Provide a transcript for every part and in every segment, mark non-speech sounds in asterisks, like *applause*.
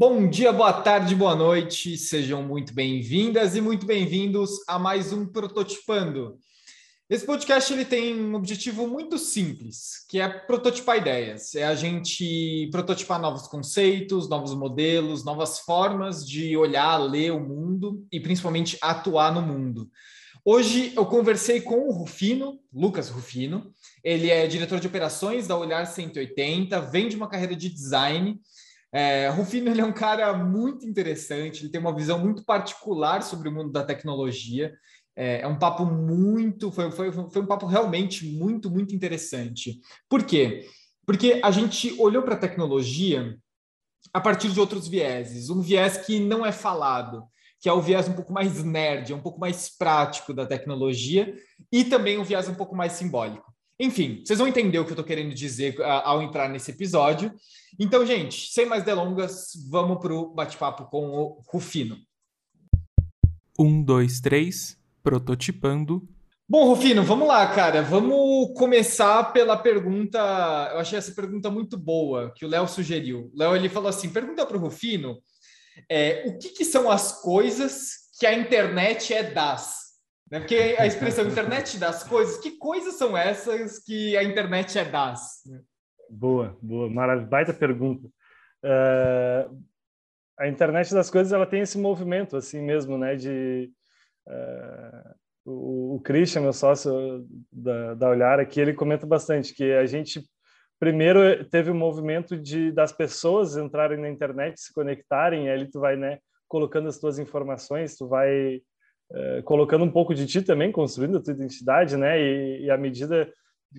Bom dia, boa tarde, boa noite, sejam muito bem-vindas e muito bem-vindos a mais um Prototipando. Esse podcast ele tem um objetivo muito simples, que é prototipar ideias, é a gente prototipar novos conceitos, novos modelos, novas formas de olhar, ler o mundo e principalmente atuar no mundo. Hoje eu conversei com o Rufino, Lucas Rufino, ele é diretor de operações da Olhar 180, vem de uma carreira de design é, Rufino ele é um cara muito interessante, ele tem uma visão muito particular sobre o mundo da tecnologia. É, é um papo muito, foi, foi, foi um papo realmente muito, muito interessante. Por quê? Porque a gente olhou para a tecnologia a partir de outros vieses, um viés que não é falado, que é o viés um pouco mais nerd, um pouco mais prático da tecnologia, e também um viés um pouco mais simbólico. Enfim, vocês vão entender o que eu estou querendo dizer uh, ao entrar nesse episódio. Então, gente, sem mais delongas, vamos para o bate-papo com o Rufino. Um, dois, três, prototipando. Bom, Rufino, vamos lá, cara. Vamos começar pela pergunta. Eu achei essa pergunta muito boa que o Léo sugeriu. Léo ele falou assim: pergunta para o Rufino é, o que, que são as coisas que a internet é das? Né? Porque a expressão internet das coisas, que coisas são essas que a internet é das? Boa, boa, maravilha, baita pergunta. Uh, a internet das coisas ela tem esse movimento assim mesmo, né? De uh, o, o Christian, meu sócio da, da Olhar aqui, ele comenta bastante que a gente primeiro teve o um movimento de das pessoas entrarem na internet, se conectarem, aí tu vai, né? Colocando as tuas informações, tu vai eh, colocando um pouco de ti também, construindo a tua identidade, né? E, e à medida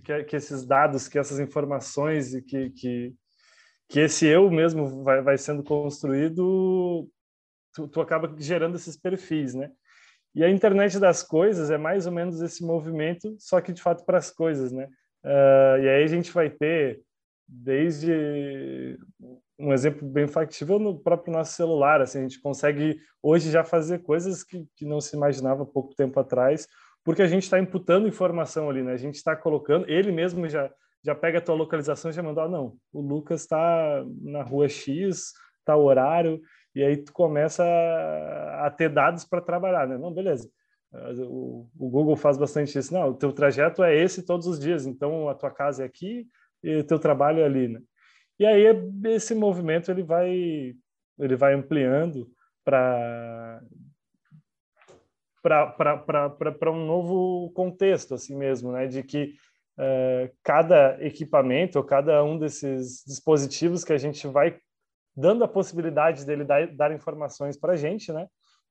que, que, esses dados, que essas informações e que, que, que esse eu mesmo vai, vai sendo construído, tu, tu acaba gerando esses perfis, né? E a internet das coisas é mais ou menos esse movimento, só que de fato para as coisas, né? Uh, e aí a gente vai ter desde um exemplo bem factível no próprio nosso celular. Assim, a gente consegue hoje já fazer coisas que, que não se imaginava pouco tempo atrás, porque a gente está imputando informação ali, né? A gente está colocando, ele mesmo já já pega a tua localização e já manda, ah, não, o Lucas está na rua X, está o horário, e aí tu começa a, a ter dados para trabalhar, né? Não, beleza. O, o, Google faz bastante isso. Não, o teu trajeto é esse todos os dias, então a tua casa é aqui e o teu trabalho é ali, né? E aí esse movimento ele vai ele vai ampliando para para um novo contexto assim mesmo, né? De que uh, cada equipamento ou cada um desses dispositivos que a gente vai dando a possibilidade dele dar, dar informações para a gente, né?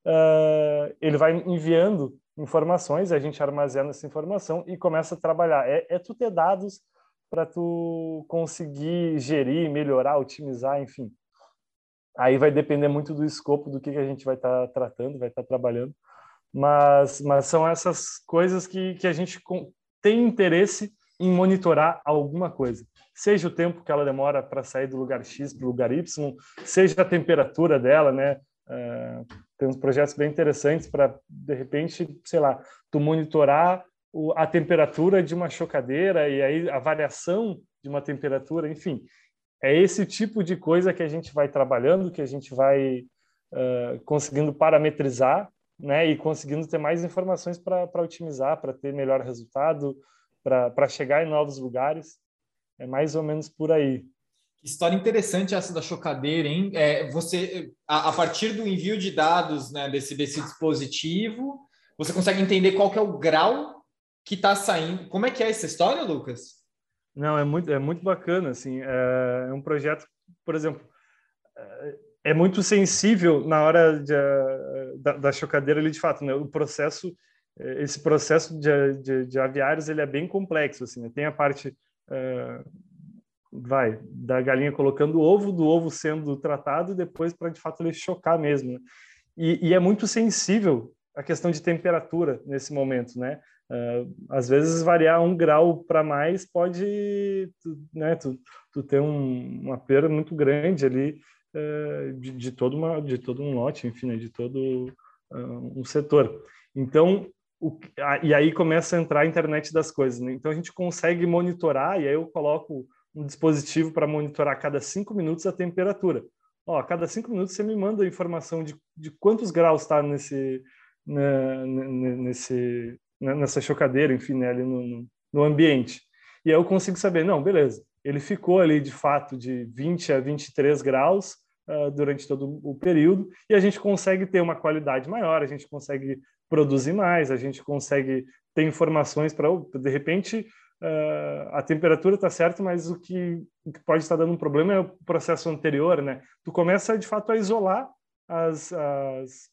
Uh, ele vai enviando informações, a gente armazena essa informação e começa a trabalhar. É, é tu ter dados para tu conseguir gerir, melhorar, otimizar, enfim. Aí vai depender muito do escopo do que, que a gente vai estar tá tratando, vai estar tá trabalhando. Mas, mas são essas coisas que, que a gente tem interesse em monitorar alguma coisa. Seja o tempo que ela demora para sair do lugar X para o lugar Y, seja a temperatura dela, né? Uh, tem uns projetos bem interessantes para, de repente, sei lá, tu monitorar o, a temperatura de uma chocadeira e aí a variação de uma temperatura, enfim. É esse tipo de coisa que a gente vai trabalhando, que a gente vai uh, conseguindo parametrizar né, e conseguindo ter mais informações para otimizar, para ter melhor resultado, para chegar em novos lugares. É mais ou menos por aí. História interessante essa da chocadeira, hein? É, você, a, a, partir do envio de dados né, desse, desse dispositivo, você consegue entender qual que é o grau que está saindo. Como é que é essa história, Lucas? Não, é muito, é muito bacana, assim, é, é um projeto, por exemplo, é, é muito sensível na hora de, da, da, chocadeira ali, de fato, né? O processo, é, esse processo de, de, de aviários, ele é bem complexo, assim, né? Tem a parte, é, vai, da galinha colocando o ovo, do ovo sendo tratado, e depois para, de fato, ele chocar mesmo, né? e, e é muito sensível a questão de temperatura nesse momento, né? Uh, às vezes variar um grau para mais pode, tu, né, tu, tu ter um, uma perda muito grande ali uh, de, de, todo uma, de todo um lote, enfim, né, de todo uh, um setor. Então, o, a, e aí começa a entrar a internet das coisas. Né? Então a gente consegue monitorar, e aí eu coloco um dispositivo para monitorar a cada cinco minutos a temperatura. ó, a cada cinco minutos você me manda a informação de, de quantos graus está nesse, né, nesse, nessa chocadeira, enfim, né, ali no, no ambiente. E aí eu consigo saber, não, beleza, ele ficou ali de fato de 20 a 23 graus uh, durante todo o período e a gente consegue ter uma qualidade maior, a gente consegue produzir mais, a gente consegue ter informações para, de repente, uh, a temperatura está certa, mas o que, o que, pode estar dando um problema é o processo anterior, né? Tu começa, de fato, a isolar as, as,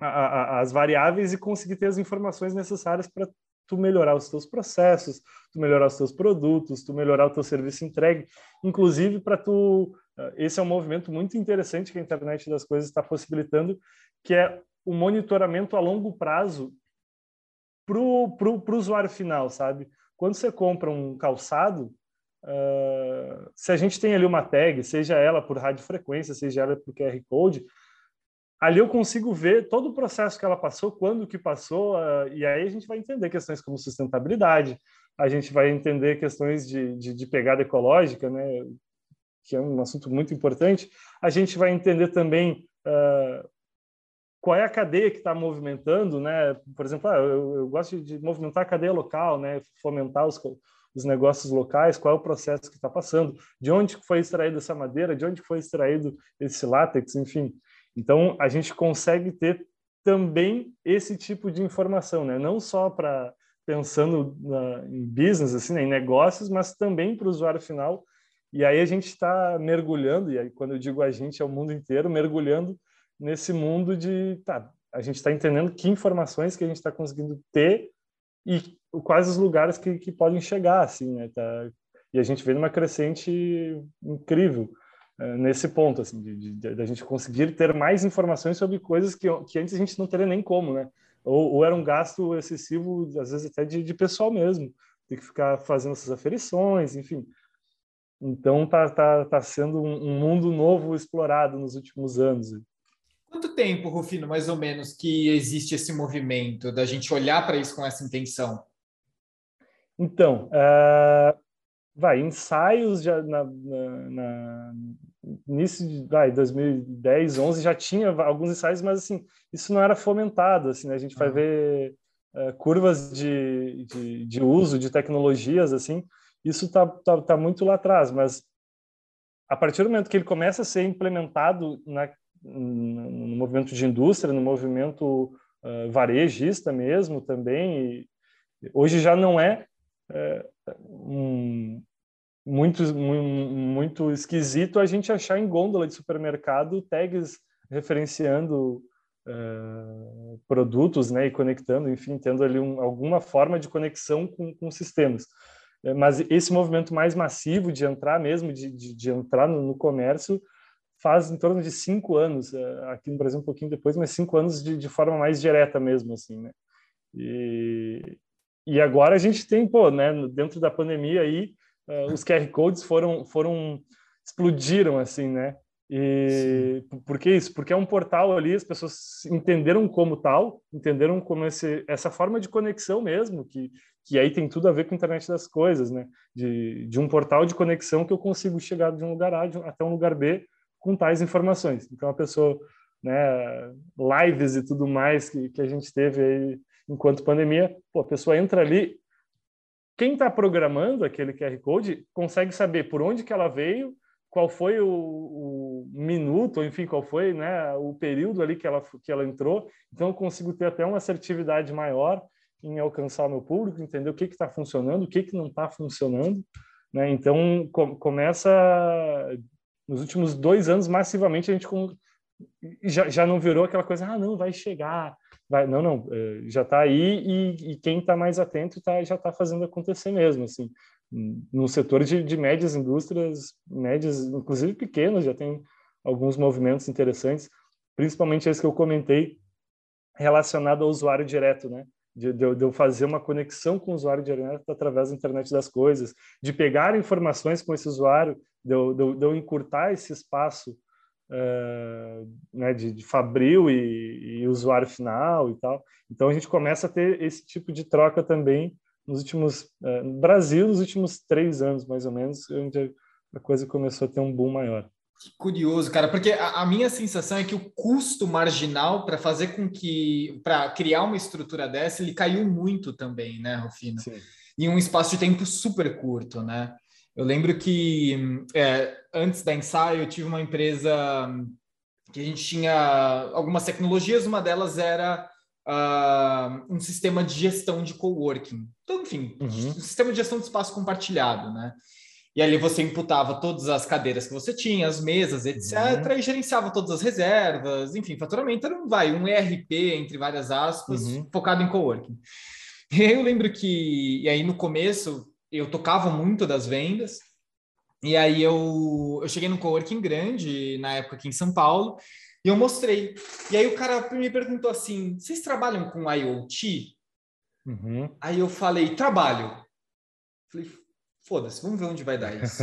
as variáveis e conseguir ter as informações necessárias para tu melhorar os teus processos, tu melhorar os teus produtos, tu melhorar o teu serviço entregue, inclusive para tu ah, esse é um movimento muito interessante que a internet das coisas está possibilitando, que é o monitoramento a longo prazo para o usuário final, sabe? Quando você compra um calçado, uh, se a gente tem ali uma tag, seja ela por radiofrequência, seja ela por QR Code, ali eu consigo ver todo o processo que ela passou, quando que passou, uh, e aí a gente vai entender questões como sustentabilidade, a gente vai entender questões de, de, de, pegada ecológica, né, que é um assunto muito importante. A gente vai entender também uh, qual é a cadeia que está movimentando, né? Por exemplo, ah, eu, eu, gosto de movimentar a cadeia local, né? Fomentar os, os negócios locais, qual é o processo que está passando, de onde foi extraída essa madeira, de onde foi extraído esse látex, enfim. Então, a gente consegue ter também esse tipo de informação, né? não só para pensando na, em business, assim, né? em negócios, mas também para o usuário final. E aí a gente está mergulhando, e aí quando eu digo a gente, é o mundo inteiro, mergulhando nesse mundo de, tá, a gente está entendendo que informações que a gente está conseguindo ter e quais os lugares que, que podem chegar, assim, né? Tá, e a gente vê numa crescente incrível. Eh, nesse ponto, assim, de, de, de, a gente conseguir ter mais informações sobre coisas que, que antes a gente não teria nem como, né? Ou, ou era um gasto excessivo, às vezes até de, de pessoal mesmo, ter que ficar fazendo essas aferições, enfim. Então tá, tá, tá sendo um, um mundo novo explorado nos últimos anos. Quanto tempo, Rufino, mais ou menos, que existe esse movimento da gente olhar para isso com essa intenção? Então, uh, vai, ensaios já na, na, na início de vai, 2010, 11 já tinha alguns ensaios, mas assim, isso não era fomentado, assim, né? A gente vai uhum. ver uh, curvas de, de, de, uso de tecnologias, assim, isso está tá, tá muito lá atrás, mas a partir do momento que ele começa a ser implementado na, no movimento de indústria, no movimento uh, varejista mesmo também, hoje já não é uh, um, muito, muito esquisito a gente achar em gôndola de supermercado tags referenciando uh, produtos né, e conectando, enfim, tendo ali um, alguma forma de conexão com, com sistemas. Eh, mas esse movimento mais massivo de entrar mesmo, de, de, de entrar no, no, comércio, faz em torno de cinco anos, uh, aqui no Brasil um pouquinho depois, mas cinco anos de, de forma mais direta mesmo, assim, né? E, e agora a gente tem, pô, né, dentro da pandemia aí, uh, os QR codes foram foram explodiram assim, né? E Sim. por que isso? Porque é um portal ali, as pessoas entenderam como tal, entenderam como esse, essa forma de conexão mesmo, que, que aí tem tudo a ver com a internet das coisas, né? De, de um portal de conexão que eu consigo chegar de um lugar A até um lugar B com tais informações. Então a pessoa, né, lives e tudo mais que, que a gente teve aí enquanto pandemia, pô, a pessoa entra ali, quem está programando aquele QR Code consegue saber por onde que ela veio, qual foi o, o, minuto, enfim, qual foi né, o período ali que ela, que ela entrou. Então, eu consigo ter até uma assertividade maior em alcançar meu público, entender o que está funcionando, o que, que não está funcionando. Né? Então, com, começa, nos últimos dois anos, massivamente, a gente com, já, já não virou aquela coisa, ah, não, vai chegar, vai, não, não, é, já está aí e, e quem está mais atento tá, já está fazendo acontecer mesmo, assim, no setor de, de médias indústrias, médias, inclusive pequenas, já tem alguns movimentos interessantes, principalmente esse que eu comentei relacionado ao usuário direto, né? De, de, de, eu fazer uma conexão com o usuário direto através da internet das coisas, de pegar informações com esse usuário, de eu, de, de eu encurtar esse espaço uh, né, de, de fabril e, e, usuário final e tal. Então a gente começa a ter esse tipo de troca também nos últimos uh, no Brasil nos últimos três anos mais ou menos, onde a coisa começou a ter um boom maior. Que curioso, cara, porque a, a, minha sensação é que o custo marginal para fazer com que, para criar uma estrutura dessa, ele caiu muito também, né, Rufino? Sim. Em um espaço de tempo super curto, né? Eu lembro que é, antes da ensaio eu tive uma empresa que a gente tinha algumas tecnologias, uma delas era uh, um sistema de gestão de coworking. Então, enfim, uhum. um sistema de gestão de espaço compartilhado, né? E ali você imputava todas as cadeiras que você tinha, as mesas, etc., uhum. e gerenciava todas as reservas, enfim, faturamento era um, vai, um ERP, entre várias aspas, uhum. focado em coworking. *laughs* E aí eu lembro que, e aí no começo, eu tocava muito das vendas, e aí eu, eu cheguei num coworking grande, na época aqui em São Paulo, e eu mostrei. E aí o cara me perguntou assim, vocês trabalham com IoT? Uhum. Aí eu falei, trabalho. Falei, foda-se, vamos ver onde vai dar isso.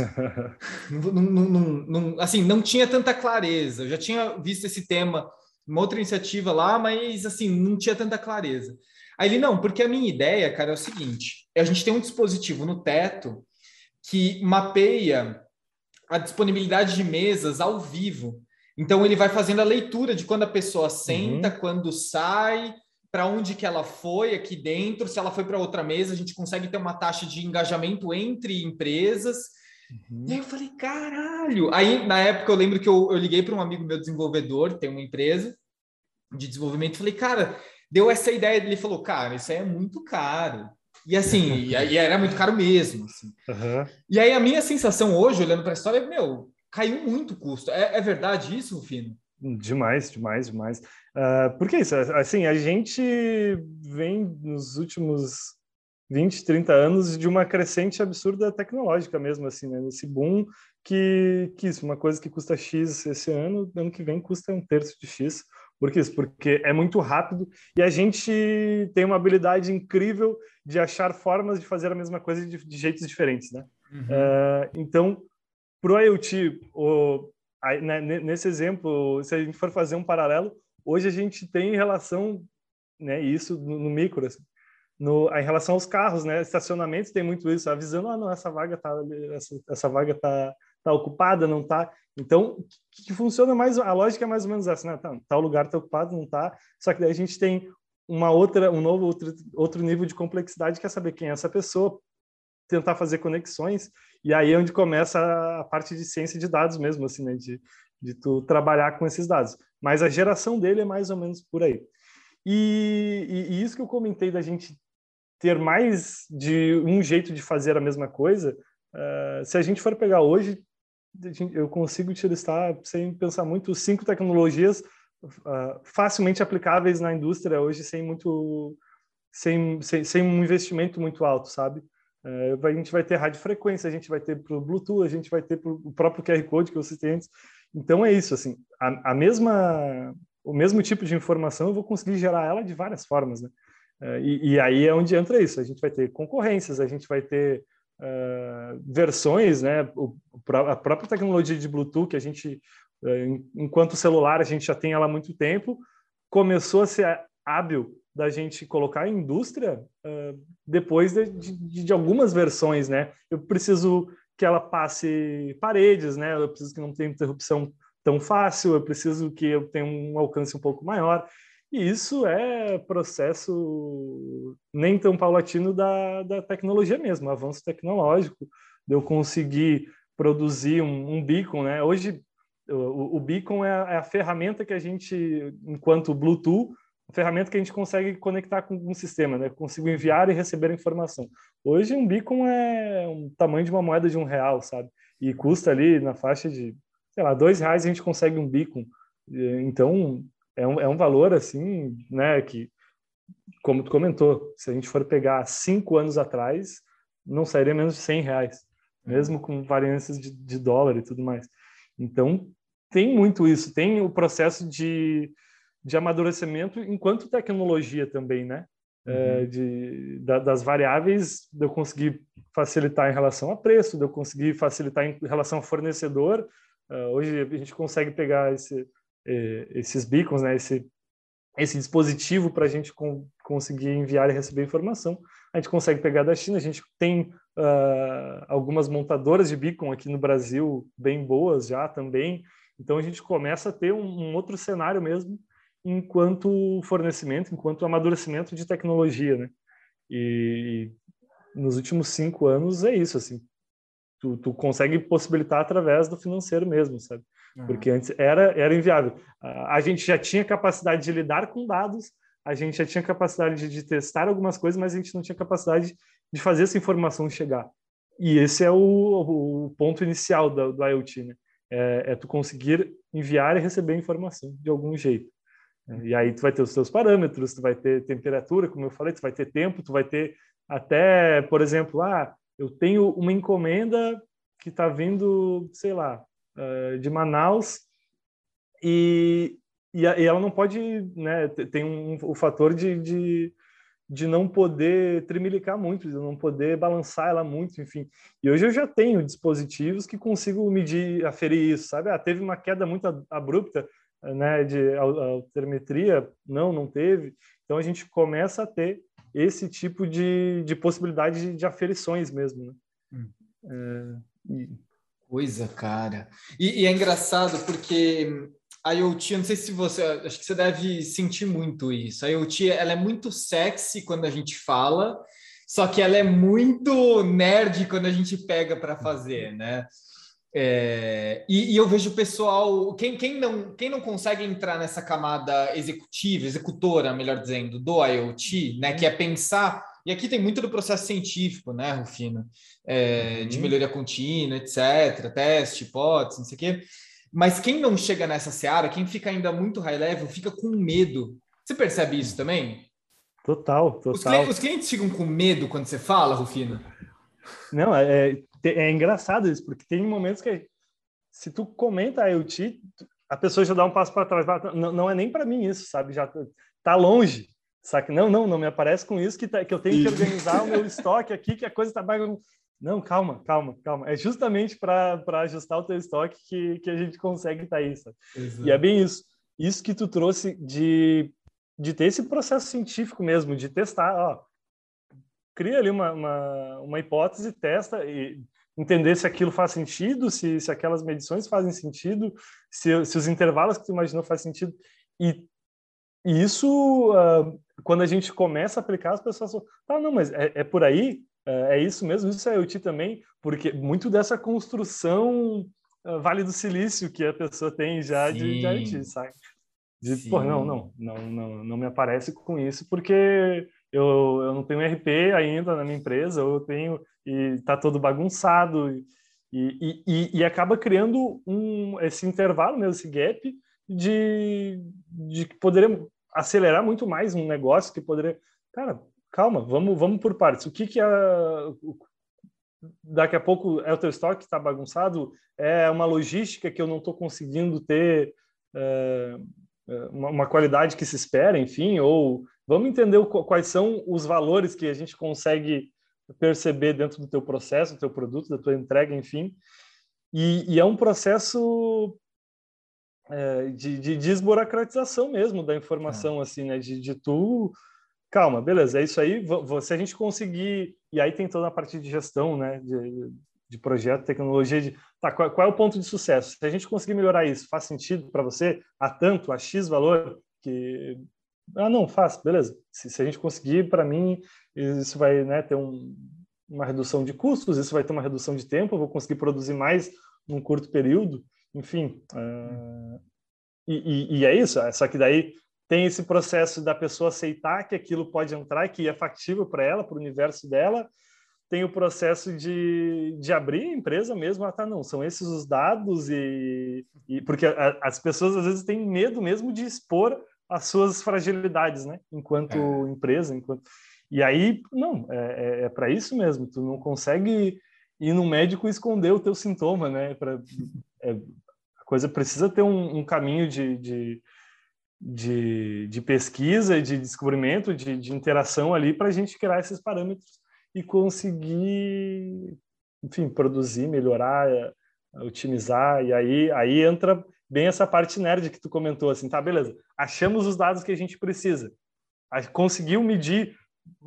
*laughs* não, não, não, assim, não tinha tanta clareza. Eu já tinha visto esse tema uma outra iniciativa lá, mas assim, não tinha tanta clareza. Aí ele, não, porque a minha ideia, cara, é o seguinte: a gente tem um dispositivo no teto que mapeia a disponibilidade de mesas ao vivo. Então ele vai fazendo a leitura de quando a pessoa senta, uhum. quando sai, para onde que ela foi aqui dentro, se ela foi para outra mesa, a gente consegue ter uma taxa de engajamento entre empresas. Uhum. E aí eu falei, caralho! Aí, na época, eu lembro que eu, eu liguei para um amigo meu desenvolvedor, tem uma empresa de desenvolvimento, falei, cara, deu essa ideia, ele falou, cara, isso aí é muito caro. E assim, e, e era muito caro mesmo. Assim. Uhum. E aí a minha sensação hoje, olhando para a história, é, meu, caiu muito o custo. É, é verdade isso, Rufino? Demais, demais, demais. Uh, porque isso, assim, a gente vem nos últimos 20, 30 anos de uma crescente absurda tecnológica mesmo, assim, né? Nesse boom que, que isso, uma coisa que custa X esse ano, ano que vem custa um terço de X. Por que isso? Porque é muito rápido e a gente tem uma habilidade incrível de achar formas de fazer a mesma coisa de, de jeitos diferentes, né? Uhum. Uh, então, para o IoT, o, Aí, né, nesse exemplo, se a gente for fazer um paralelo, hoje a gente tem em relação, né, isso no, no micro, assim, no, em relação aos carros, né, estacionamentos tem muito isso, avisando, ah, não, essa vaga tá, essa, essa vaga tá, tá ocupada, não tá. Então, que, que, funciona mais, a lógica é mais ou menos essa, né, tá, tal lugar tá ocupado, não tá. Só que daí a gente tem uma outra, um novo outro, outro nível de complexidade que é saber quem é essa pessoa, tentar fazer conexões e aí é onde começa a parte de ciência de dados mesmo, assim, né? De, de tu trabalhar com esses dados. Mas a geração dele é mais ou menos por aí. E, e, e isso que eu comentei da gente ter mais de um jeito de fazer a mesma coisa, uh, se a gente for pegar hoje, eu consigo te listar, sem pensar muito, cinco tecnologias uh, facilmente aplicáveis na indústria hoje, sem muito, sem, sem, sem um investimento muito alto, sabe? É, a gente vai ter rádio frequência, a gente vai ter para o Bluetooth, a gente vai ter para o próprio QR Code que você tem antes. Então é isso, assim, a, a, mesma, o mesmo tipo de informação eu vou conseguir gerar ela de várias formas, né? É, e, e, aí é onde entra isso. A gente vai ter concorrências, a gente vai ter uh, versões, né? O, a própria tecnologia de Bluetooth que a gente, enquanto celular, a gente já tem ela há muito tempo, começou a ser hábil da gente colocar em indústria uh, depois de, de, de, algumas versões, né? Eu preciso que ela passe paredes, né? Eu preciso que não tenha interrupção tão fácil, eu preciso que eu tenha um alcance um pouco maior. E isso é processo nem tão paulatino da, da tecnologia mesmo, avanço tecnológico, de eu conseguir produzir um, um beacon, né? Hoje, o, o beacon é a, é a ferramenta que a gente, enquanto Bluetooth, ferramenta que a gente consegue conectar com um sistema, né? Consigo enviar e receber informação. Hoje um beacon é um tamanho de uma moeda de um real, sabe? E custa ali na faixa de, sei lá, dois reais a gente consegue um beacon. Então é um, é um valor assim, né? Que, como tu comentou, se a gente for pegar cinco anos atrás, não sairia menos de cem reais, mesmo com variâncias de, de dólar e tudo mais. Então tem muito isso, tem o processo de de amadurecimento enquanto tecnologia também, né? É, uhum. É, de, da, das variáveis, de eu conseguir facilitar em relação a preço, de eu conseguir facilitar em relação a fornecedor. Uh, hoje a gente consegue pegar esse, eh, esses beacons, né? Esse, esse dispositivo para a gente com, conseguir enviar e receber informação a gente consegue pegar da China, a gente tem uh, algumas montadoras de beacon aqui no Brasil bem boas já também, então a gente começa a ter um, um outro cenário mesmo enquanto fornecimento, enquanto amadurecimento de tecnologia, né? E, e nos últimos cinco anos é isso, assim, tu, tu consegue possibilitar através do financeiro mesmo, sabe? Uhum. Porque antes era, era inviável. A, a gente já tinha capacidade de lidar com dados, a gente já tinha capacidade de, de, testar algumas coisas, mas a gente não tinha capacidade de fazer essa informação chegar. E esse é o, o ponto inicial do, do IoT, né? É, é, tu conseguir enviar e receber informação de algum jeito. E aí tu vai ter os seus parâmetros, tu vai ter temperatura, como eu falei, tu vai ter tempo, tu vai ter até, por exemplo, ah, eu tenho uma encomenda que está vindo, sei lá, eh, de Manaus e, e ela não pode, né, tem um, o fator de, de, de não poder trimilicar muito, de não poder balançar ela muito, enfim. E hoje eu já tenho dispositivos que consigo medir, aferir isso, sabe? Ah, teve uma queda muito abrupta, né, de altimetria, não, não teve. Então a gente começa a ter esse tipo de, de possibilidade de, de aferições mesmo. Né? Hum. É, e... Coisa, cara. E, e, é engraçado porque IoT, eu não sei se você, acho que você deve sentir muito isso. A IoT, ela é muito sexy quando a gente fala, só que ela é muito nerd quando a gente pega para fazer, né? É, e, e, eu vejo o pessoal, quem, quem, não, quem não consegue entrar nessa camada executiva, executora, melhor dizendo, do IoT, né, que é pensar, e aqui tem muito do processo científico, né, Rufino, é, uhum. de melhoria contínua, etc., teste, hipótese, não sei o quê, mas quem não chega nessa seara, quem fica ainda muito high level, fica com medo. Você percebe isso também? Total, total. Os clientes, os clientes ficam com medo quando você fala, Rufino? Não, é, é é engraçado isso, porque tem momentos que se tu comenta a IoT, a pessoa já dá um passo para trás. Não, não é nem para mim isso, sabe? Já tá longe. Sabe? Não, não, não me aparece com isso que, tá, que eu tenho que organizar o meu estoque aqui, que a coisa está bagunçada. Não, calma, calma, calma. É justamente para ajustar o teu estoque que, que a gente consegue estar tá sabe? E é bem isso. Isso que tu trouxe de, de ter esse processo científico mesmo, de testar, ó, cria ali uma, uma, uma hipótese, testa e entender se aquilo faz sentido, se, se aquelas medições fazem sentido, se, se os intervalos que tu imaginou fazem sentido. E, e isso, uh, quando a gente começa a aplicar, as pessoas falam, ah, não, mas é, é por aí? É, é, isso mesmo? Isso é IoT também? Porque muito dessa construção uh, Vale do Silício que a pessoa tem já de, de IoT, sabe? De, pô, não, não, não, não, não me aparece com isso, porque eu, eu não tenho RP ainda na minha empresa, eu tenho e está todo bagunçado e, e, e, e, acaba criando um esse intervalo mesmo, esse gap de, de que poderia acelerar muito mais um negócio que poderia, cara, calma, vamos vamos por partes. O que que a daqui a pouco é o teu estoque que está bagunçado, é uma logística que eu não estou conseguindo ter é, uma, uma, qualidade que se espera, enfim, ou Vamos entender o, quais são os valores que a gente consegue perceber dentro do teu processo, do teu produto, da tua entrega, enfim. E, e é um processo é, de, de, desburocratização mesmo da informação, é. assim, né? De, de tu calma, beleza, é isso aí. Se a gente conseguir, e aí tem toda a parte de gestão, né, de, de projeto, tecnologia, de tá, qual, qual, é o ponto de sucesso? Se a gente conseguir melhorar isso, faz sentido para você a tanto, a X valor, que ah, não, faz, beleza. Se, se a gente conseguir, para mim, isso vai né, ter um, uma redução de custos, isso vai ter uma redução de tempo, eu vou conseguir produzir mais num curto período, enfim. Uh, e, e, e, é isso, é só que daí tem esse processo da pessoa aceitar que aquilo pode entrar, que é factível para ela, para o universo dela, tem o processo de, de abrir a empresa mesmo, ah, tá, não, são esses os dados e, e porque a, as pessoas às vezes têm medo mesmo de expor as suas fragilidades, né? Enquanto é. empresa, enquanto e aí não é, é, é para isso mesmo. Tu não consegue ir no médico e esconder o teu sintoma, né? Para é, a coisa precisa ter um, um caminho de, de, de, de, pesquisa, de descobrimento, de, de interação ali para a gente criar esses parâmetros e conseguir, enfim, produzir, melhorar, é, otimizar. E aí aí entra bem essa parte nerd que tu comentou, assim, tá, beleza, achamos os dados que a gente precisa, conseguiu medir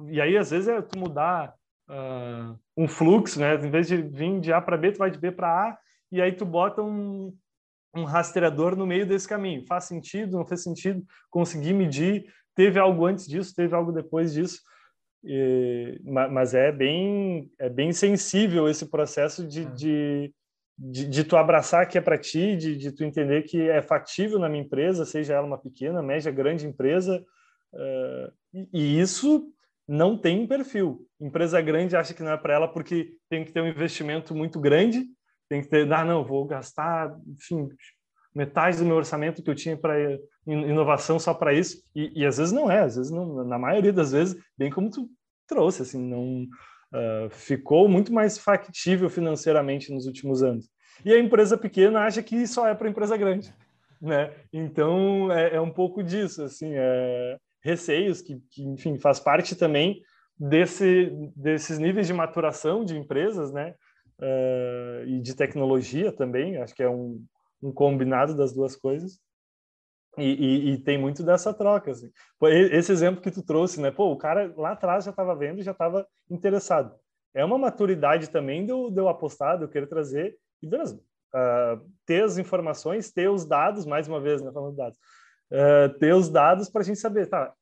e aí, às vezes, é tu mudar uh, um fluxo, né? Em vez de vir de A para B, tu vai de B para A, e aí tu bota um, um rastreador no meio desse caminho. Faz sentido, não fez sentido? Consegui medir? Teve algo antes disso? Teve algo depois disso? E, mas é bem, é bem sensível esse processo de, hum. de, de, de tu abraçar que é para ti, de, de tu entender que é factível na minha empresa, seja ela uma pequena, média, grande empresa, uh, e, e isso não tem perfil. Empresa grande acha que não é para ela porque tem que ter um investimento muito grande, tem que ter, ah, não, vou gastar, enfim, metade do meu orçamento que eu tinha para inovação só para isso. E, e, às vezes não é, às vezes não, na maioria das vezes, bem como tu trouxe, assim, não uh, ficou muito mais factível financeiramente nos últimos anos. E a empresa pequena acha que só é para empresa grande, né? Então é, é um pouco disso, assim, é, receios que, que, enfim, faz parte também desse, desses níveis de maturação de empresas, né? Uh, e de tecnologia também, acho que é um, um combinado das duas coisas. E, e, e, tem muito dessa troca. Assim. Esse exemplo que tu trouxe, né? Pô, o cara lá atrás já estava vendo e já estava interessado. É uma maturidade também de eu, eu apostar, de eu querer trazer e beleza. Uh, ter as informações, ter os dados, mais uma vez, né, falando dados, uh, ter os dados para a gente saber, tá,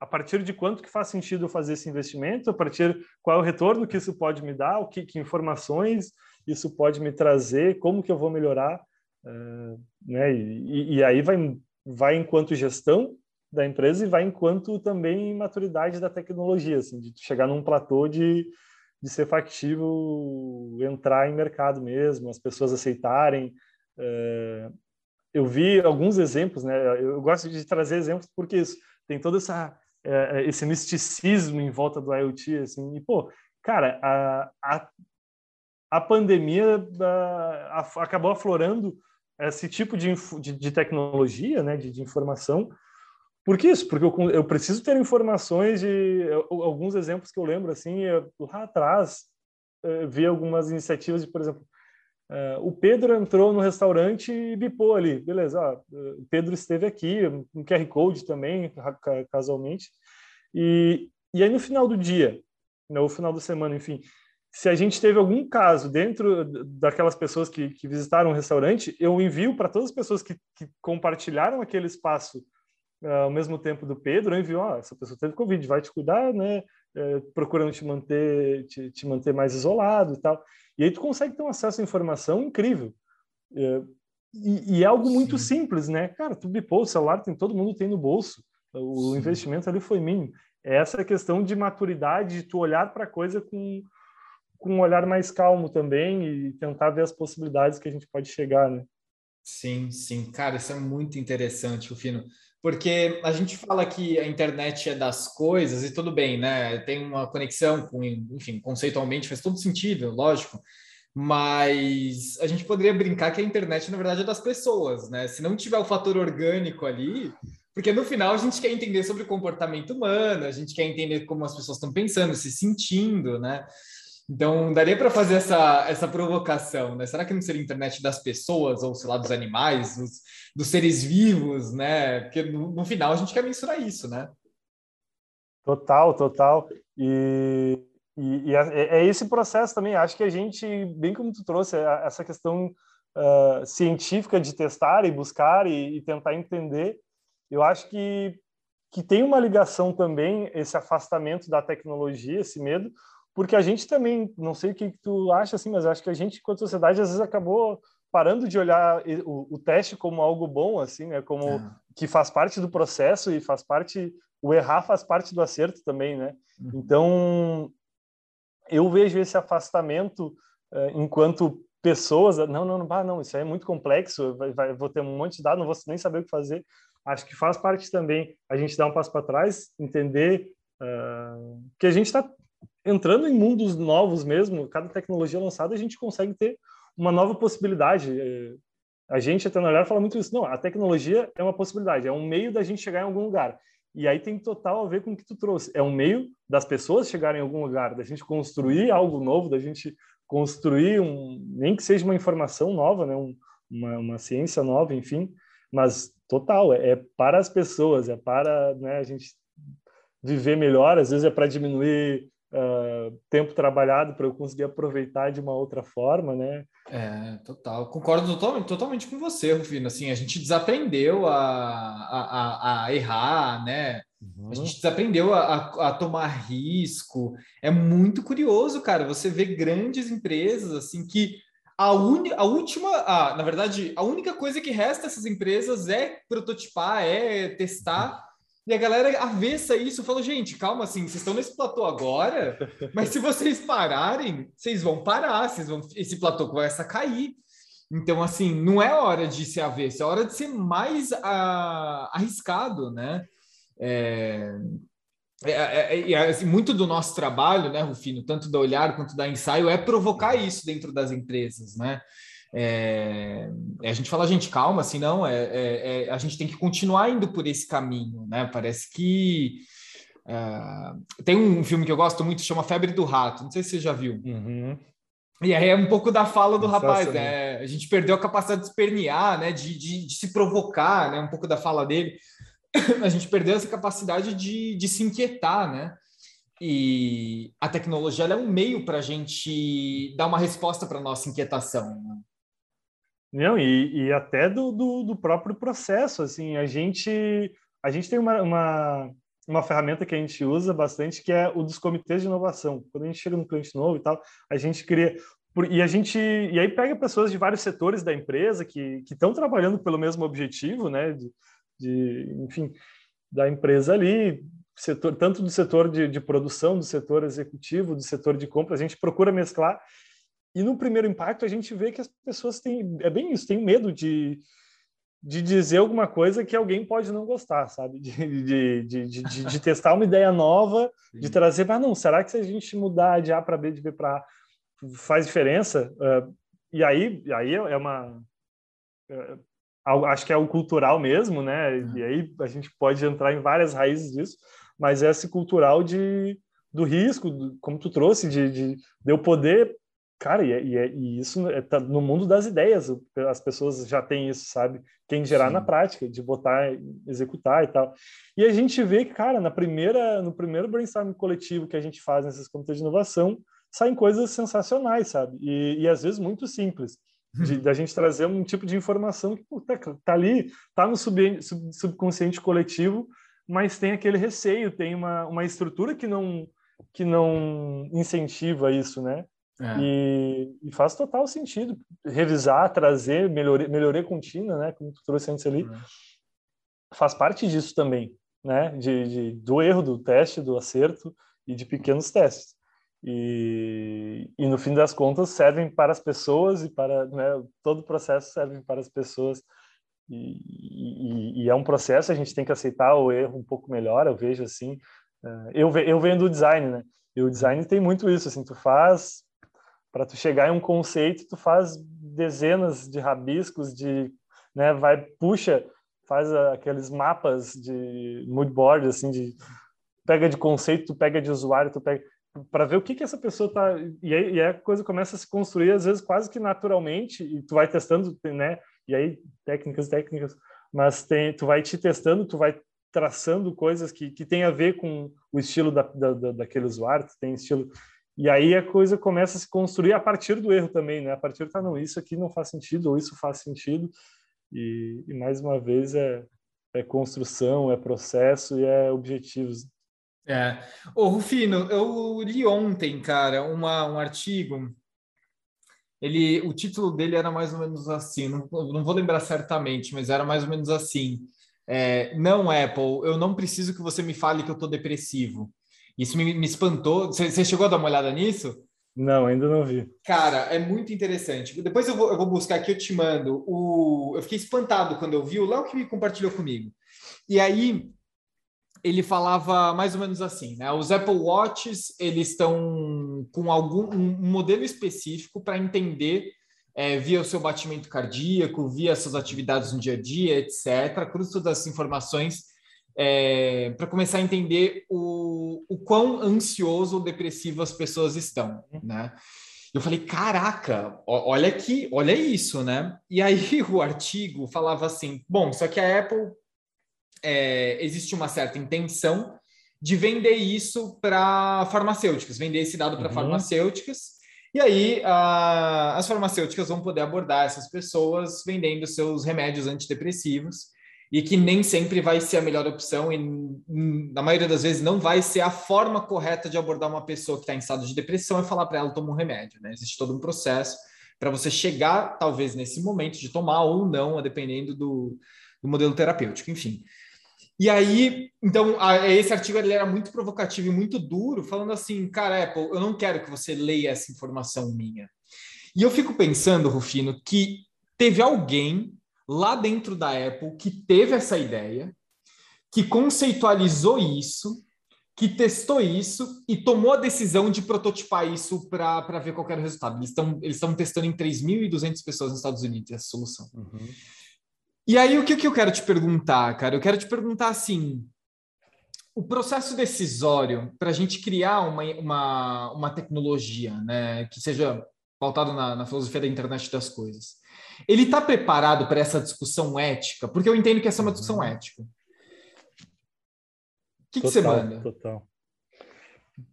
a partir de quanto que faz sentido fazer esse investimento, a partir qual é o retorno que isso pode me dar, o que, que informações isso pode me trazer, como que eu vou melhorar, uh, né? E, e, aí vai vai enquanto gestão da empresa e vai enquanto também maturidade da tecnologia, assim, de chegar num platô de, de ser factível entrar em mercado mesmo, as pessoas aceitarem. Uh, eu vi alguns exemplos, né? Eu gosto de trazer exemplos porque isso tem todo essa é, é, esse misticismo em volta do IoT, assim, e, pô, cara, a, a, a pandemia a, a, acabou aflorando esse tipo de, de, de tecnologia, né, de, de, informação, por que isso? Porque eu, eu preciso ter informações de alguns exemplos que eu lembro, assim, eu, lá atrás, eu vi algumas iniciativas de, por exemplo, Uh, o Pedro entrou no restaurante e bipou ali, beleza, o Pedro esteve aqui, um QR Code também, casualmente, e, e aí no final do dia, no né, final da semana, enfim, se a gente teve algum caso dentro daquelas pessoas que, que visitaram o restaurante, eu envio para todas as pessoas que, que compartilharam aquele espaço ao mesmo tempo do Pedro, eu envio, ó, essa pessoa teve Covid, vai te cuidar, né, uh, procurando te manter, te, te manter mais isolado e tal. E aí tu consegue ter um acesso à informação incrível. É, e, e, é algo muito Sim. simples, né? Cara, tu bipou o celular, tem, todo mundo tem no bolso. O Sim. investimento ali foi mínimo. É essa questão de maturidade, de tu olhar para a coisa com, com um olhar mais calmo também e tentar ver as possibilidades que a gente pode chegar, né? Sim, sim. Cara, isso é muito interessante, Rufino. Porque a gente fala que a internet é das coisas e tudo bem, né? Tem uma conexão com, enfim, conceitualmente faz todo sentido, lógico. Mas a gente poderia brincar que a internet, na verdade, é das pessoas, né? Se não tiver o fator orgânico ali, porque no final a gente quer entender sobre o comportamento humano, a gente quer entender como as pessoas estão pensando, se sentindo, né? Então, daria para fazer essa, essa provocação, né? Será que não seria a internet das pessoas, ou sei lá, dos animais, dos, dos seres vivos, né? Porque no, no, final a gente quer mensurar isso, né? Total, total. E, e, e é, é, esse processo também. Acho que a gente, bem como tu trouxe, essa questão uh, científica de testar e buscar e, e tentar entender, eu acho que, que tem uma ligação também, esse afastamento da tecnologia, esse medo, porque a gente também, não sei o que tu acha assim, mas acho que a gente, enquanto sociedade, às vezes acabou parando de olhar o, o teste como algo bom, assim, né? Como é. que faz parte do processo e faz parte, o errar faz parte do acerto também, né? Uhum. Então, eu vejo esse afastamento uh, enquanto pessoas, não, não, não, ah, não, isso aí é muito complexo, vai, vai, vou ter um monte de dados, não vou nem saber o que fazer. Acho que faz parte também a gente dar um passo para trás, entender uh, que a gente está entrando em mundos novos mesmo, cada tecnologia lançada, a gente consegue ter uma nova possibilidade. É, a gente, até no olhar, fala muito isso. Não, a tecnologia é uma possibilidade, é um meio da gente chegar em algum lugar. E aí tem total a ver com o que tu trouxe. É um meio das pessoas chegarem em algum lugar, da gente construir algo novo, da gente construir um, nem que seja uma informação nova, né? Um, uma, uma ciência nova, enfim. Mas total, é, é para as pessoas, é para né, a gente viver melhor, às vezes é para diminuir uh, tempo trabalhado para eu conseguir aproveitar de uma outra forma, né? É, total. Concordo totalmente, totalmente com você, Rufino. Assim, a gente desaprendeu a, a, a errar, né? Uhum. A gente desaprendeu a, a, tomar risco. É muito curioso, cara. Você vê grandes empresas assim que a, uni, a última, a, na verdade, a única coisa que resta essas empresas é prototipar, é testar. E a galera avessa isso, falou, gente, calma assim, vocês estão nesse platô agora, mas se vocês pararem, vocês vão parar, vocês vão, esse platô começa a cair. Então, assim, não é hora de ser avesso, é hora de ser mais a, arriscado, né? É, é, é, é, assim, muito do nosso trabalho, né, Rufino, tanto da Olhar quanto da Ensaio, é provocar isso dentro das empresas, né? É, a gente fala, gente, calma, assim, não, é, é, é, a gente tem que continuar indo por esse caminho, né? Parece que é, tem um filme que eu gosto muito, chama Febre do Rato, não sei se você já viu. Uhum. E aí é um pouco da fala do rapaz, né? A gente perdeu a capacidade de espernear, né? De, de, de, se provocar, né? Um pouco da fala dele. *coughs* A gente perdeu essa capacidade de, de se inquietar, né? E a tecnologia é um meio para a gente dar uma resposta para a nossa inquietação. Né? Não, e, e até do, do, do, próprio processo, assim, a gente, a gente tem uma, uma, uma ferramenta que a gente usa bastante, que é o dos comitês de inovação. Quando a gente chega no cliente novo e tal, a gente cria... E a gente e aí pega pessoas de vários setores da empresa que estão trabalhando pelo mesmo objetivo, né? De, de, enfim, da empresa ali, setor, tanto do setor de, de produção, do setor executivo, do setor de compra, a gente procura mesclar e no primeiro impacto a gente vê que as pessoas têm, é bem isso, têm medo de, de dizer alguma coisa que alguém pode não gostar, sabe? De, de, de, de, testar uma ideia nova, *laughs* de trazer, mas não, será que se a gente mudar de A para B, de B para A, faz diferença? Uh, e aí, aí é uma... Uh, acho que é o cultural mesmo, né? E aí a gente pode entrar em várias raízes disso, mas é esse cultural de, do risco, do, como tu trouxe, de, de, de eu poder Cara, e, é, e, é, e isso é, tá no mundo das ideias, as pessoas já têm isso, sabe? Quem gerar Sim. na prática, de botar, executar e tal. E a gente vê que, cara, na primeira, no primeiro brainstorming coletivo que a gente faz nesses comitês de inovação, saem coisas sensacionais, sabe? E, e às vezes muito simples. De, da gente trazer um tipo de informação que puta, tá ali, tá no sub, sub, subconsciente coletivo, mas tem aquele receio, tem uma, uma estrutura que não que não incentiva isso, né? É. E, e, faz total sentido revisar, trazer melhoria, melhoria contínua, né? Como tu trouxe antes ali, é. faz parte disso também, né? De, de, do erro, do teste, do acerto e de pequenos testes. E, e no fim das contas servem para as pessoas e para né, todo o processo serve para as pessoas e, e, e, é um processo a gente tem que aceitar o erro um pouco melhor eu vejo assim é, eu eu venho do design né e o design tem muito isso assim tu faz para tu chegar em um conceito, tu faz dezenas de rabiscos, de, né, vai puxa, faz aqueles mapas de moodboard assim de pega de conceito, tu pega de usuário, tu pega para ver o que que essa pessoa tá e aí, e aí a coisa começa a se construir às vezes quase que naturalmente e tu vai testando, né? E aí técnicas, técnicas, mas tem, tu vai te testando, tu vai traçando coisas que, que tem a ver com o estilo da, da, daquele usuário, tu tem estilo e aí a coisa começa a se construir a partir do erro também, né? A partir tá não, isso aqui não faz sentido ou isso faz sentido. E, e mais uma vez é, é construção, é processo e é objetivos. É. Ô, Rufino, eu li ontem, cara, uma, um artigo. Ele, o título dele era mais ou menos assim, não, não vou lembrar certamente, mas era mais ou menos assim. É, não, Apple, eu não preciso que você me fale que eu estou depressivo. Isso me, me espantou. Você, chegou a dar uma olhada nisso? Não, ainda não vi. Cara, é muito interessante. Depois eu vou, eu vou buscar aqui, eu te mando. O... Eu fiquei espantado quando eu vi, o Léo que me compartilhou comigo. E aí, ele falava mais ou menos assim, né? Os Apple Watches, eles estão com algum um modelo específico para entender é, via o seu batimento cardíaco, via suas atividades no dia a dia, etc. Cruza todas as informações é, para começar a entender o, o quão ansioso ou depressivo as pessoas estão, né? Eu falei, caraca, olha aqui, olha isso, né? E aí *laughs* o artigo falava assim, bom, só que a Apple é, existe uma certa intenção de vender isso para farmacêuticas, vender esse dado para uhum. farmacêuticas. E aí a, as farmacêuticas vão poder abordar essas pessoas vendendo seus remédios antidepressivos e que nem sempre vai ser a melhor opção e na maioria das vezes não vai ser a forma correta de abordar uma pessoa que está em estado de depressão e falar para ela tomar um remédio, né? Existe todo um processo para você chegar talvez nesse momento de tomar ou não, dependendo do, do modelo terapêutico, enfim. E aí, então, a, esse artigo ele era muito provocativo e muito duro, falando assim, cara, Apple, eu não quero que você leia essa informação minha. E eu fico pensando, Rufino, que teve alguém lá dentro da Apple que teve essa ideia, que conceitualizou isso, que testou isso e tomou a decisão de prototipar isso para ver qual era o resultado. Eles estão eles testando em 3.200 pessoas nos Estados Unidos essa solução. Uhum. E aí, o que, que eu quero te perguntar, cara? Eu quero te perguntar assim: o processo decisório para a gente criar uma, uma, uma tecnologia né, que seja pautado na, na filosofia da internet das coisas, ele está preparado para essa discussão ética? Porque eu entendo que essa é uma discussão uhum. ética. O que, que, você manda? Total.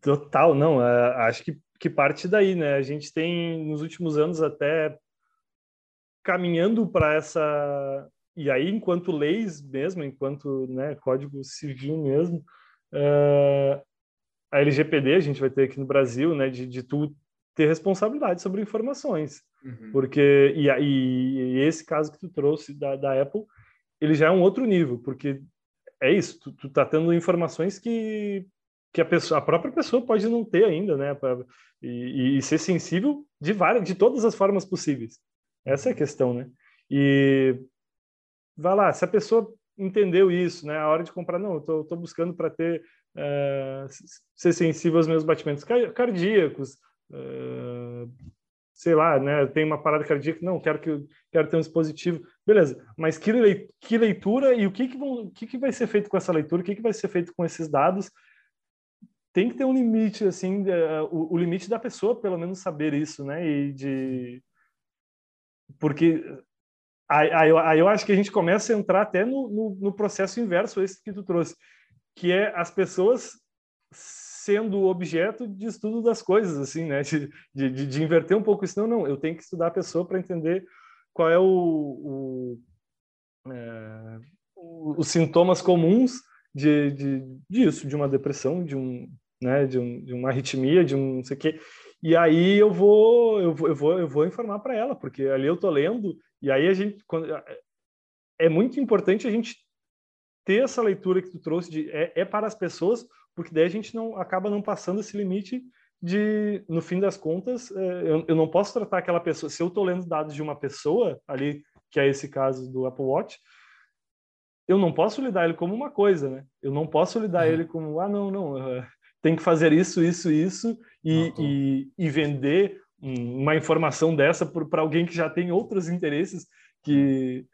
Total, não. É, acho que, que parte daí, né? A gente tem, nos últimos anos, até caminhando para essa e aí, enquanto leis mesmo, enquanto né, código civil mesmo, uh, a LGPD a gente vai ter aqui no Brasil, né, de, de tu ter responsabilidade sobre informações, uhum. porque e, e, e, esse caso que tu trouxe da, da Apple, ele já é um outro nível, porque é isso, tu, tu tá tendo informações que que a pessoa, a própria pessoa pode não ter ainda, né, pra, e, e ser sensível de várias, de todas as formas possíveis. Essa é a questão, né? E vai lá, se a pessoa entendeu isso, né? A hora de comprar, não, eu tô, tô buscando para ter uh, ser sensível aos meus batimentos cardíacos, uh, sei lá, né? Tem uma parada cardíaca, não, quero que quero ter um dispositivo, beleza? Mas que, que leitura e o que que, vão, que que vai ser feito com essa leitura? O que que vai ser feito com esses dados? Tem que ter um limite, assim, uh, o, o limite da pessoa, pelo menos saber isso, né? E de porque Aí, aí, aí, eu acho que a gente começa a entrar até no, no, no, processo inverso, esse que tu trouxe, que é as pessoas sendo objeto de estudo das coisas, assim, né? *laughs* De, de, de inverter um pouco isso. Não, não, eu tenho que estudar a pessoa para entender qual é o, o é, os sintomas comuns de, de, disso, de uma depressão, de, um, né, de, um, de uma arritmia, de um não sei o quê. E aí eu vou, eu vou, eu vou, eu vou informar para ela, porque ali eu tô lendo e aí a gente quando, é muito importante a gente ter essa leitura que tu trouxe de é, é para as pessoas, porque daí a gente não acaba não passando esse limite de, no fim das contas, é, eu, eu não posso tratar aquela pessoa. Se eu estou lendo dados de uma pessoa ali, que é esse caso do Apple Watch, eu não posso lidar ele como uma coisa, né? Eu não posso lidar uhum. ele como, ah, não, não, uh, tem que fazer isso, isso, isso, e, e, e, vender uma informação dessa para alguém que já tem outros interesses que,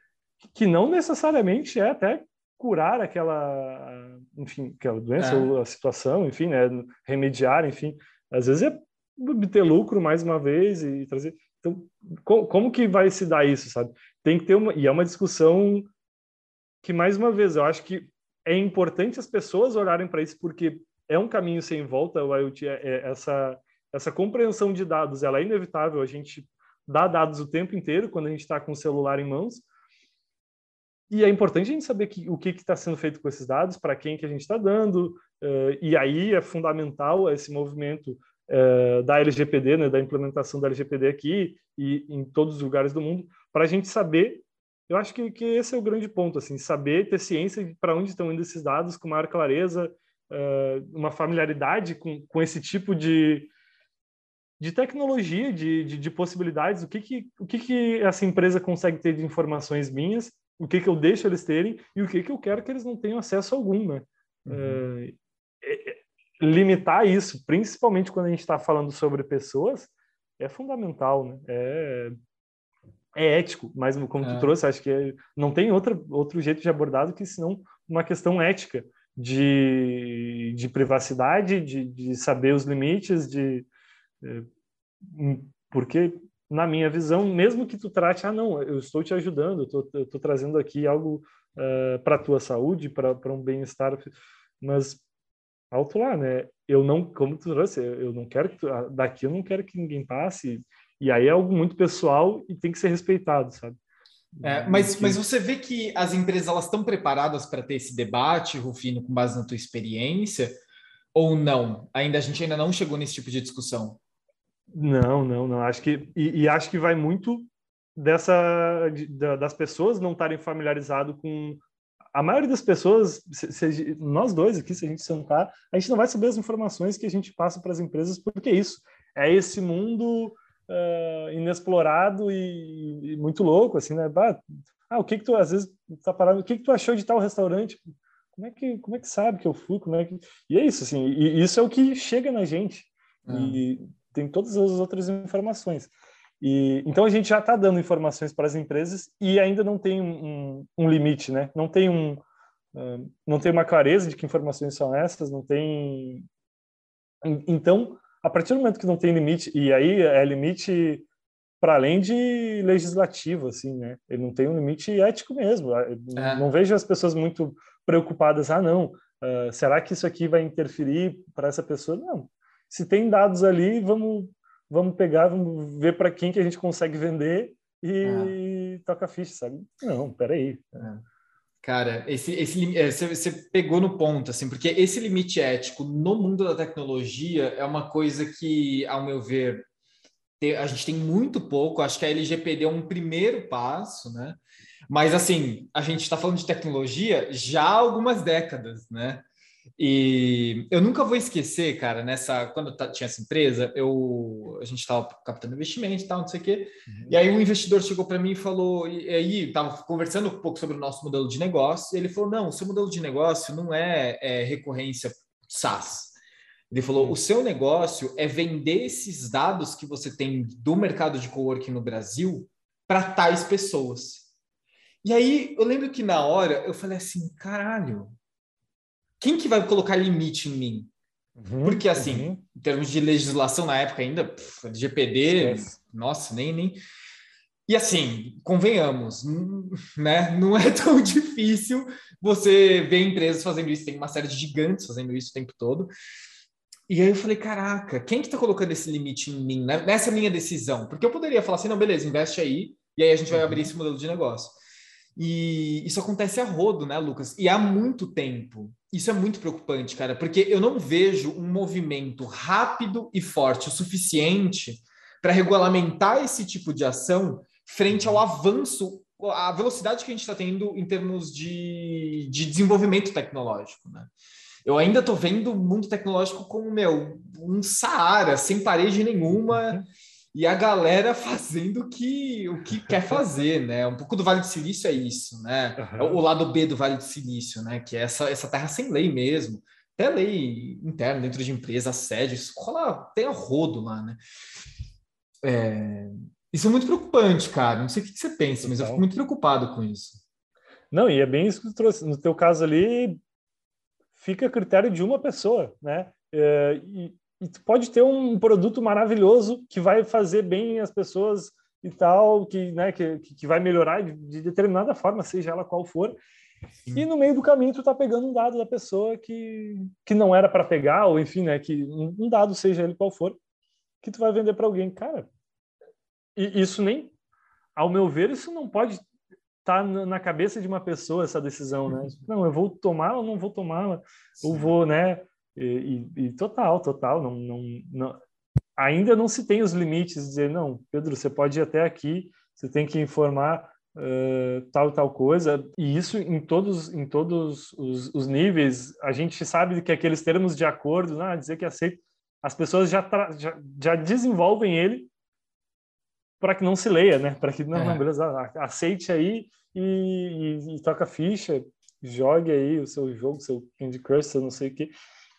que não necessariamente é até curar aquela, enfim, aquela doença é. ou a situação, enfim, né, remediar, enfim, às vezes é obter lucro mais uma vez e trazer. Então, como, como que vai se dar isso, sabe? Tem que ter uma e é uma discussão que mais uma vez eu acho que é importante as pessoas olharem para isso porque é um caminho sem volta, o IoT, é, é, essa, essa compreensão de dados, ela é inevitável, a gente dá dados o tempo inteiro quando a gente está com o celular em mãos, e é importante a gente saber que, o que está sendo feito com esses dados, para quem que a gente está dando, uh, e aí é fundamental esse movimento uh, da LGPD, né, da implementação da LGPD aqui e em todos os lugares do mundo, para a gente saber eu acho que, que esse é o grande ponto, assim, saber ter ciência para onde estão indo esses dados com maior clareza, uh, uma familiaridade com, com esse tipo de, de tecnologia, de, de, de, possibilidades, o que que, o que que essa empresa consegue ter de informações minhas, o que que eu deixo eles terem e o que que eu quero que eles não tenham acesso algum, né? Uhum. Uh, é, é, limitar isso, principalmente quando a gente está falando sobre pessoas, é fundamental, né? É, é ético, mas como é. tu trouxe, acho que é, não tem outra, outro jeito de abordar do que senão uma questão ética de, de privacidade, de, de saber os limites, de é, porque na minha visão, mesmo que tu trate, ah não, eu estou te ajudando, eu estou trazendo aqui algo uh, para a tua saúde, para um bem-estar, mas alto lá, né? Eu não, como tu trouxe, eu não quero que tu, daqui eu não quero que ninguém passe. E aí é algo muito pessoal e tem que ser respeitado, sabe? É, mas, mas você vê que as empresas elas estão preparadas para ter esse debate, Rufino, com base na tua experiência, ou não? Ainda a gente ainda não chegou nesse tipo de discussão. Não, não, não. Acho que e, e acho que vai muito dessa de, das pessoas não estarem familiarizadas com a maioria das pessoas, se, se, nós dois aqui, se a gente sentar, a gente não vai saber as informações que a gente passa para as empresas, porque é isso é esse mundo uh, inexplorado e, e, muito louco, assim, né? Ah, o que que tu, às vezes, tá parado, o que que tu achou de tal restaurante? Como é que, como é que sabe que eu fui? Como é que... E é isso, assim, e isso é o que chega na gente. E tem todas as outras informações. E, então a gente já está dando informações para as empresas e ainda não tem um, um limite, né? Não tem um uh, não tem uma clareza de que informações são essas, não tem. Então a partir do momento que não tem limite, e aí é limite para além de legislativo, assim, né? Ele não tem um limite ético mesmo. É. Não vejo as pessoas muito preocupadas, ah, não, uh, será que isso aqui vai interferir para essa pessoa? Não. Se tem dados ali, vamos, vamos pegar, vamos ver para quem que a gente consegue vender e é. toca ficha, sabe? Não, peraí. É. Cara, esse, esse é, você, você pegou no ponto, assim, porque esse limite ético no mundo da tecnologia é uma coisa que, ao meu ver, a gente tem muito pouco. Acho que a LGPD é um primeiro passo, né? Mas, assim, a gente está falando de tecnologia já há algumas décadas, né? E eu nunca vou esquecer, cara, nessa quando eu tinha essa empresa, eu a gente estava captando investimento e tal, não sei o quê. Uhum. E aí um investidor chegou para mim e falou, e aí estava conversando um pouco sobre o nosso modelo de negócio. E ele falou: não, o seu modelo de negócio não é, é recorrência SaaS. Ele falou: uhum. o seu negócio é vender esses dados que você tem do mercado de coworking no Brasil para tais pessoas. E aí eu lembro que na hora eu falei assim: caralho, quem que vai colocar limite em mim? Uhum, Porque, assim, uhum. em termos de legislação na época ainda, pff, GPD, nossa, nem, nem. E assim, convenhamos, né? Não é *laughs* tão difícil você ver empresas fazendo isso, tem uma série de gigantes fazendo isso o tempo todo. E aí eu falei, caraca, quem que tá colocando esse limite em mim, né? nessa minha decisão? Porque eu poderia falar assim, não, beleza, investe aí, e aí a gente vai abrir uhum. esse modelo de negócio. E isso acontece a rodo, né, Lucas? E há muito tempo. Isso é muito preocupante, cara, porque eu não vejo um movimento rápido e forte o suficiente para regulamentar esse tipo de ação frente ao avanço, a velocidade que a gente está tendo em termos de, de desenvolvimento tecnológico, né? Eu ainda estou vendo o mundo tecnológico como, meu, um Saara, sem parede nenhuma, uhum e a galera fazendo o que, o que quer fazer, né? Um pouco do Vale do Silício é isso, né? Uhum. O lado B do Vale do Silício, né? Que é essa, essa terra sem lei mesmo. Até lei interna dentro de empresa, isso rola tem a rodo lá, né? É... Isso é muito preocupante, cara. Não sei o que você pensa, mas eu fico muito preocupado com isso. Não, e é bem isso que tu trouxe. No teu caso ali, fica a critério de uma pessoa, né? É, e, e tu pode ter um produto maravilhoso que vai fazer bem as pessoas e tal, que, né, que, que vai melhorar de, de determinada forma, seja ela qual for. Sim. E no meio do caminho tu tá pegando um dado da pessoa que, que não era para pegar, ou enfim, né, que um dado, seja ele qual for, que tu vai vender para alguém. Cara, e isso nem, ao meu ver, isso não pode estar tá na cabeça de uma pessoa essa decisão, né? Não, eu vou tomar ou não vou tomar, ou vou, né? E, e, e, total, total, não, não, não, ainda não se tem os limites de dizer, não, Pedro, você pode ir até aqui, você tem que informar uh, tal tal coisa, e isso em todos, em todos os, os, níveis, a gente sabe que aqueles termos de acordo, ah, dizer que aceita, as pessoas já, já, já desenvolvem ele para que não se leia, né? Para que não, é. beleza, aceite aí e, e, e toca ficha, jogue aí o seu jogo, seu Candy Crush, seu não sei o que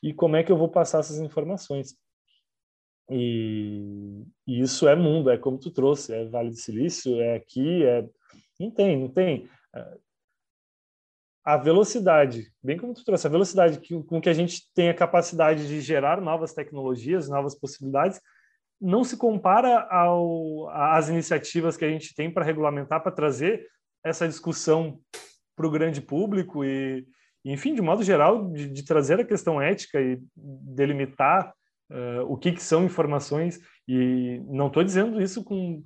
e como é que eu vou passar essas informações. E, e, isso é mundo, é como tu trouxe, é Vale do Silício, é aqui, é não tem, não tem. A velocidade, bem como tu trouxe, a velocidade que, com que a gente tem a capacidade de gerar novas tecnologias, novas possibilidades, não se compara ao, às iniciativas que a gente tem para regulamentar, para trazer essa discussão para o grande público e, enfim, de modo geral, de, de trazer a questão ética e delimitar uh, o que, que são informações. E não estou dizendo isso com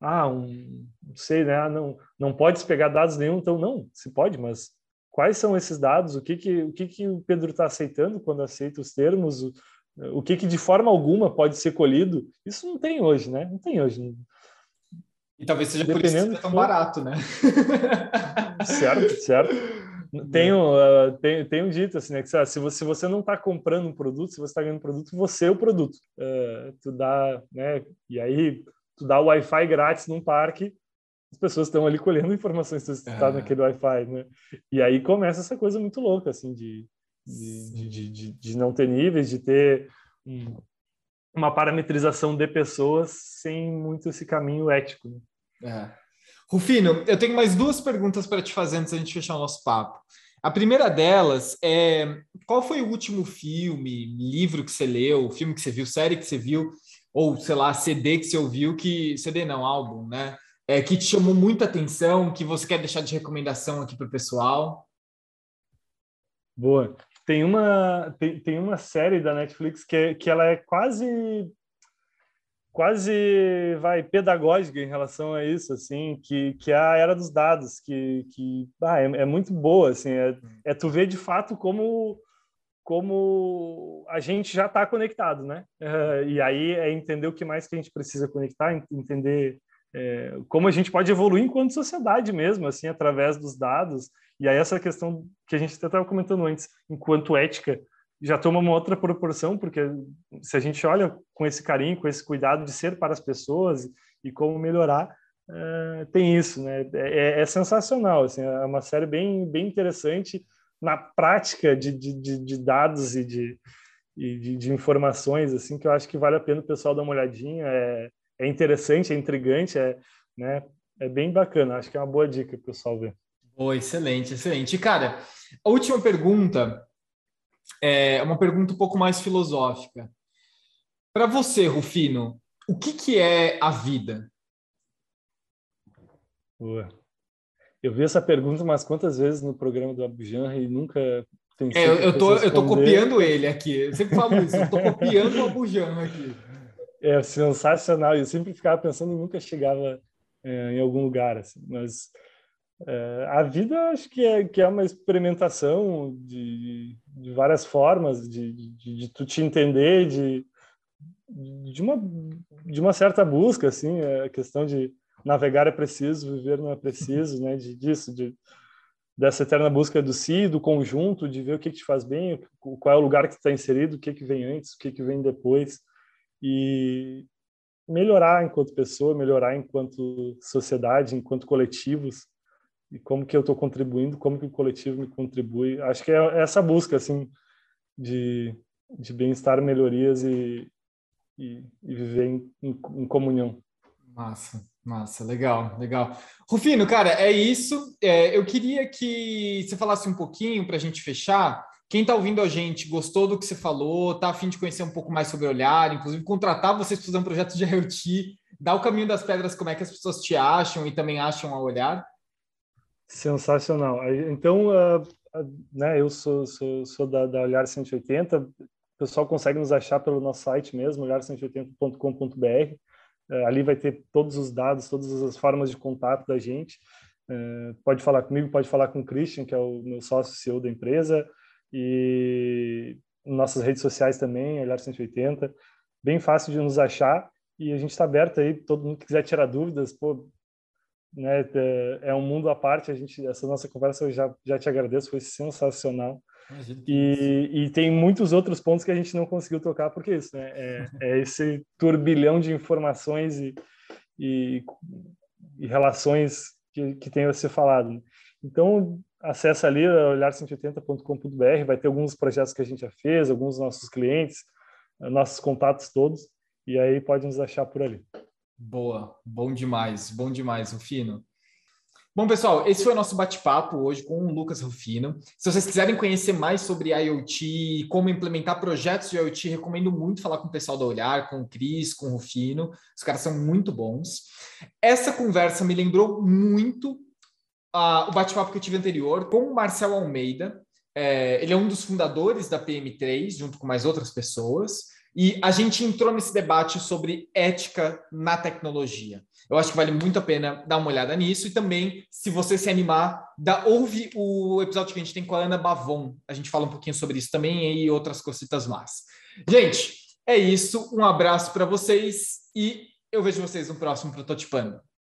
ah, um, não sei, né? Ah, não, não pode pegar dados nenhum, então não, se pode, mas quais são esses dados? O que que o que que o Pedro está aceitando quando aceita os termos? O, o que que de forma alguma pode ser colhido? Isso não tem hoje, né? Não tem hoje. E talvez seja por isso que é tão barato, né? certo, certo. Tem um, uh, tem, tem um dito assim, né? Que se você, se você não está comprando um produto, se você está ganhando um produto, você é o produto. Uh, tu dá, né? E aí tu dá o Wi-Fi grátis num parque, as pessoas estão ali colhendo informações se você está naquele Wi-Fi, né? E aí começa essa coisa muito louca, assim, de, de, de, de, de não ter níveis, de ter um, uma parametrização de pessoas sem muito esse caminho ético. Né? É. Rufino, eu tenho mais duas perguntas para te fazer antes da gente fechar o nosso papo. A primeira delas é qual foi o último filme, livro que você leu, filme que você viu, série que você viu, ou sei lá, CD que você ouviu, que CD não, álbum, né? É, que te chamou muita atenção, que você quer deixar de recomendação aqui para o pessoal? Boa. Tem uma, tem, tem uma série da Netflix que, é, que ela é quase quase vai pedagógica em relação a isso assim que, que é a era dos dados que, que ah, é, é muito boa assim é, é tu ver de fato como como a gente já está conectado né? Uh, e aí é entender o que mais que a gente precisa conectar entender é, como a gente pode evoluir enquanto sociedade mesmo assim através dos dados. E aí essa questão que a gente até estava comentando antes enquanto ética já toma uma outra proporção, porque se a gente olha com esse carinho, com esse cuidado de ser para as pessoas e como melhorar, é, tem isso, né? É, é, sensacional, assim, é uma série bem, bem interessante na prática de, de, de dados e de, de, de, informações, assim, que eu acho que vale a pena o pessoal dar uma olhadinha. É, é interessante, é intrigante, é, né? É bem bacana. Acho que é uma boa dica para o pessoal ver. Oh, excelente, excelente. Cara, a última pergunta é uma pergunta um pouco mais filosófica. Para você, Rufino, o que, que é a vida? Boa. Eu vi essa pergunta umas quantas vezes no programa do Abujan e nunca pensei. É, eu, eu, tô, eu tô copiando ele aqui. Eu sempre falo isso, eu tô copiando o Abujan aqui. É sensacional. Eu sempre ficava pensando e nunca chegava é, em algum lugar. Assim. Mas é, a vida acho que é, que é uma experimentação de, de várias formas, de, de, de, tu te entender, de, de, uma, de uma certa busca, assim, a questão de navegar é preciso, viver não é preciso, né, de, disso, de, dessa eterna busca do si, do conjunto, de ver o que, que te faz bem, qual é o lugar que está inserido, o que, que vem antes, o que, que vem depois, e melhorar enquanto pessoa, melhorar enquanto sociedade, enquanto coletivos, e como que eu estou contribuindo, como que o coletivo me contribui. Acho que é essa busca assim de, de bem-estar, melhorias e, e, e viver em, em, em, comunhão. Massa, massa, legal, legal. Rufino, cara, é isso. É, eu queria que você falasse um pouquinho para a gente fechar. Quem está ouvindo a gente gostou do que você falou, está afim de conhecer um pouco mais sobre o olhar, inclusive contratar vocês para fazer um projeto de *laughs* IoT, dar o caminho das pedras, como é que as pessoas te acham e também acham a olhar. Sensacional. Então, uh, uh, né, eu sou, sou, sou da, da Olhar 180. O pessoal consegue nos achar pelo nosso site mesmo, olhar180.com.br. Uh, ali vai ter todos os dados, todas as formas de contato da gente. pode falar comigo, pode falar com o Christian, que é o meu sócio CEO da empresa, e nossas redes sociais também, Olhar 180. Bem fácil de nos achar e a gente está aberto aí, todo mundo que quiser tirar dúvidas, pô, né? É, é um mundo à parte. A gente, essa nossa conversa eu já já te agradeço, foi sensacional. E, e, tem muitos outros pontos que a gente não conseguiu tocar porque é isso, né? É, é esse turbilhão de informações e, e, e relações que, que tem a ser falado. Né? Então, acessa ali olhar180.com.br, vai ter alguns projetos que a gente já fez, alguns dos nossos clientes, nossos contatos todos, e aí pode nos achar por ali. Boa, bom demais, bom demais, Rufino. Bom, pessoal, esse foi o nosso bate-papo hoje com o Lucas Rufino. Se vocês quiserem conhecer mais sobre IoT, como implementar projetos de IoT, recomendo muito falar com o pessoal da Olhar, com o Cris, com o Rufino. Os caras são muito bons. Essa conversa me lembrou muito uh, o bate-papo que eu tive anterior com o Marcel Almeida, é, ele é um dos fundadores da PM3, junto com mais outras pessoas, e a gente entrou nesse debate sobre ética na tecnologia. Eu acho que vale muito a pena dar uma olhada nisso e também, se você se animar, dá, ouve o episódio que a gente tem com a Ana Bavon. A gente fala um pouquinho sobre isso também e outras cositas más. Gente, é isso. Um abraço para vocês e eu vejo vocês no próximo Prototipando.